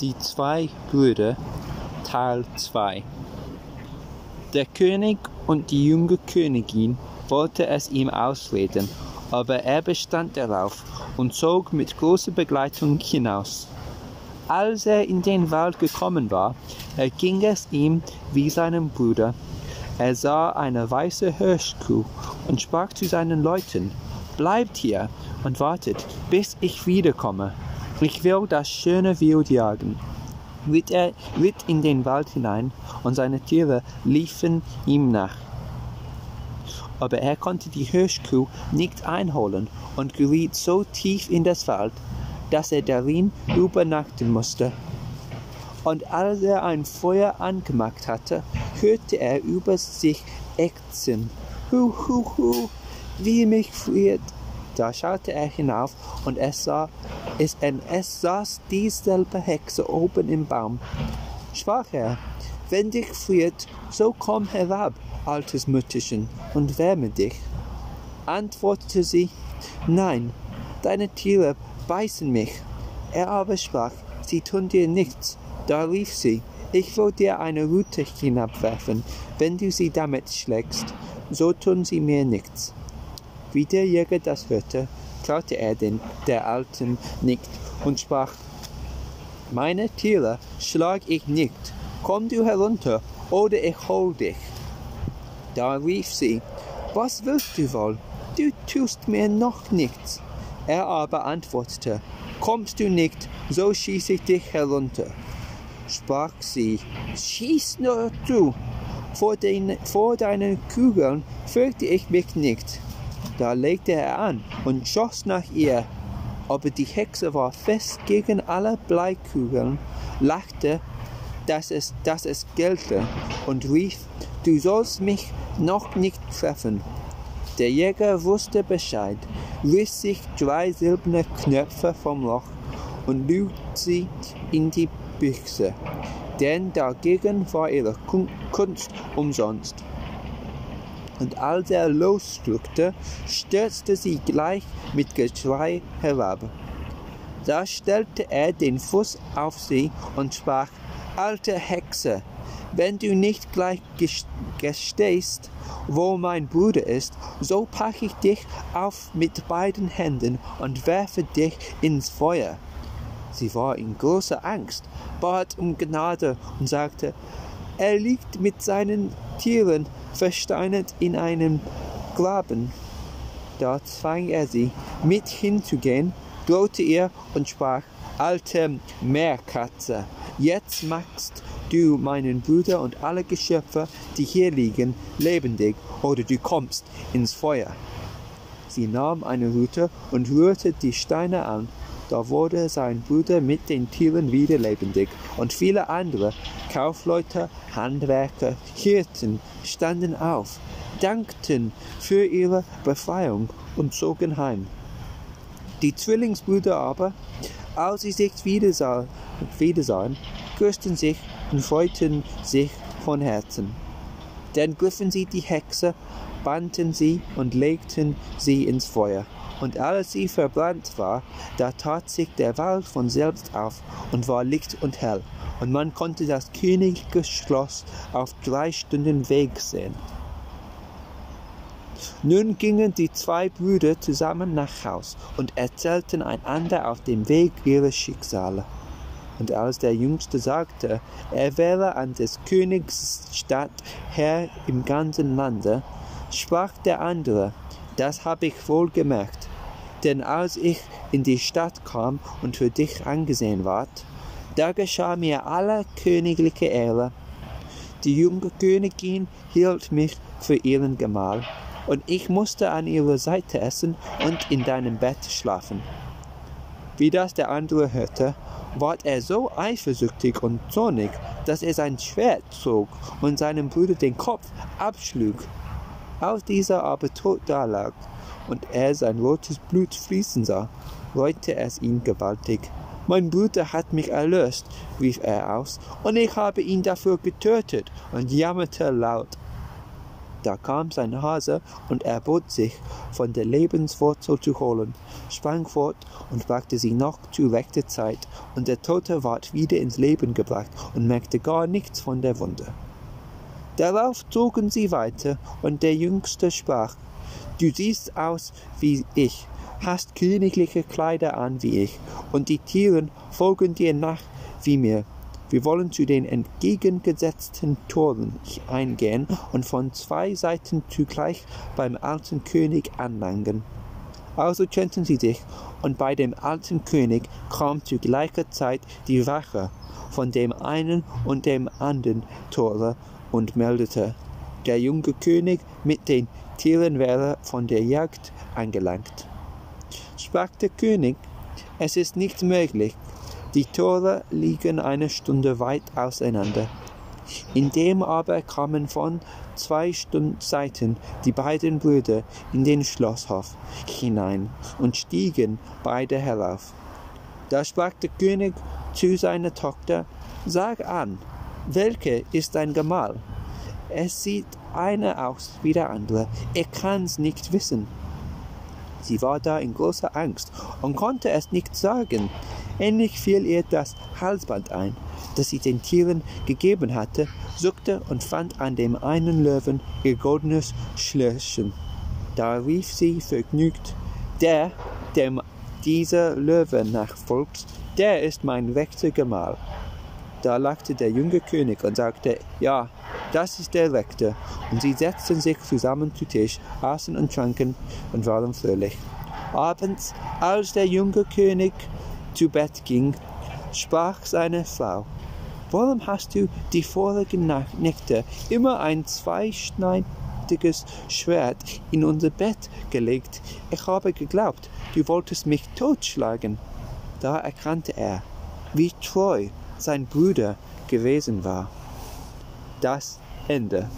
Die zwei Brüder Teil 2 Der König und die junge Königin wollte es ihm ausreden, aber er bestand darauf und zog mit großer Begleitung hinaus. Als er in den Wald gekommen war, erging es ihm wie seinem Bruder. Er sah eine weiße Hirschkuh und sprach zu seinen Leuten, Bleibt hier und wartet, bis ich wiederkomme. Ich will das schöne Wild jagen. Ritt er ritt in den Wald hinein, und seine Tiere liefen ihm nach. Aber er konnte die Hirschkuh nicht einholen und geriet so tief in das Wald, dass er darin übernachten musste. Und als er ein Feuer angemacht hatte, hörte er über sich ächzen. Hu, hu, hu, wie mich friert da schaute er hinauf, und es, sah, es, es saß dieselbe Hexe oben im Baum. Sprach er, wenn dich friert, so komm herab, altes Mütterchen, und wärme dich. Antwortete sie, nein, deine Tiere beißen mich. Er aber sprach, sie tun dir nichts. Da rief sie, ich will dir eine Rute hinabwerfen, wenn du sie damit schlägst, so tun sie mir nichts. Wie der Jäger das hörte, traute er den der Alten nicht und sprach, meine Tiere schlag ich nicht, komm du herunter, oder ich hol dich. Da rief sie, was willst du wohl? Du tust mir noch nichts. Er aber antwortete, kommst du nicht, so schieß ich dich herunter. Sprach sie, schieß nur du, vor, den, vor deinen Kugeln fürchte ich mich nicht. Da legte er an und schoss nach ihr, aber die Hexe war fest gegen alle Bleikugeln, lachte, dass es, dass es gelte, und rief, du sollst mich noch nicht treffen. Der Jäger wusste Bescheid, riss sich drei silberne Knöpfe vom Loch und lud sie in die Büchse, denn dagegen war ihre Kunst umsonst und als er losdrückte, stürzte sie gleich mit Geschrei herab. Da stellte er den Fuß auf sie und sprach, Alte Hexe, wenn du nicht gleich gestehst, wo mein Bruder ist, so pack ich dich auf mit beiden Händen und werfe dich ins Feuer. Sie war in großer Angst, bat um Gnade und sagte, er liegt mit seinen Tieren versteinert in einem Graben. Da zwang er sie, mit hinzugehen, drohte ihr und sprach, alte Meerkatze, jetzt machst du meinen Bruder und alle Geschöpfe, die hier liegen, lebendig, oder du kommst ins Feuer. Sie nahm eine Rute und rührte die Steine an, da wurde sein Bruder mit den Tieren wieder lebendig, und viele andere Kaufleute, Handwerker, Hirten standen auf, dankten für ihre Befreiung und zogen heim. Die Zwillingsbrüder aber, als sie sich wiedersahen, wiedersahen küssten sich und freuten sich von Herzen. Dann griffen sie die Hexe, banden sie und legten sie ins Feuer und als sie verbrannt war, da tat sich der Wald von selbst auf und war licht und hell, und man konnte das königliche Schloss auf drei Stunden Weg sehen. Nun gingen die zwei Brüder zusammen nach Haus und erzählten einander auf dem Weg ihre Schicksale. Und als der Jüngste sagte, er wäre an des Königs Stadt Herr im ganzen Lande, sprach der andere, das habe ich wohl gemerkt. Denn als ich in die Stadt kam und für dich angesehen ward, da geschah mir alle königliche Ehre. Die junge Königin hielt mich für ihren Gemahl, und ich musste an ihrer Seite essen und in deinem Bett schlafen. Wie das der andere hörte, ward er so eifersüchtig und zornig, dass er sein Schwert zog und seinem Bruder den Kopf abschlug. Als dieser aber tot dalag, und er sein rotes Blut fließen sah, reute es ihn gewaltig. Mein Bruder hat mich erlöst, rief er aus, und ich habe ihn dafür getötet und jammerte laut. Da kam sein Hase und erbot sich, von der Lebenswurzel zu holen, sprang fort und brachte sie noch zu rechter Zeit, und der Tote ward wieder ins Leben gebracht und merkte gar nichts von der Wunde. Darauf zogen sie weiter, und der Jüngste sprach, Du siehst aus wie ich, hast königliche Kleider an wie ich, und die Tieren folgen dir nach wie mir. Wir wollen zu den entgegengesetzten Toren eingehen und von zwei Seiten zugleich beim alten König anlangen. Also trennten sie sich, und bei dem alten König kam zu gleicher Zeit die Wache von dem einen und dem anderen Tore und meldete, der junge König mit den Tieren wäre von der Jagd angelangt. Sprach der König, es ist nicht möglich, die Tore liegen eine Stunde weit auseinander. Indem aber kamen von zwei Seiten die beiden Brüder in den Schlosshof hinein und stiegen beide herauf. Da sprach der König zu seiner Tochter, Sag an, welche ist dein Gemahl? Es sieht einer aus wie der andere, er kann's nicht wissen. Sie war da in großer Angst und konnte es nicht sagen. Endlich fiel ihr das Halsband ein, das sie den Tieren gegeben hatte, suchte und fand an dem einen Löwen ihr goldenes Schlösschen. Da rief sie vergnügt, der, dem dieser Löwe nachfolgt, der ist mein rechter Gemahl. Da lachte der junge König und sagte, ja, das ist der Rechte. Und sie setzten sich zusammen zu Tisch, aßen und tranken und waren fröhlich. Abends, als der junge König zu Bett ging, sprach seine Frau, Warum hast du die vorigen Nächte immer ein zweischneidiges Schwert in unser Bett gelegt? Ich habe geglaubt, du wolltest mich totschlagen. Da erkannte er, wie treu sein Bruder gewesen war. Das Ende.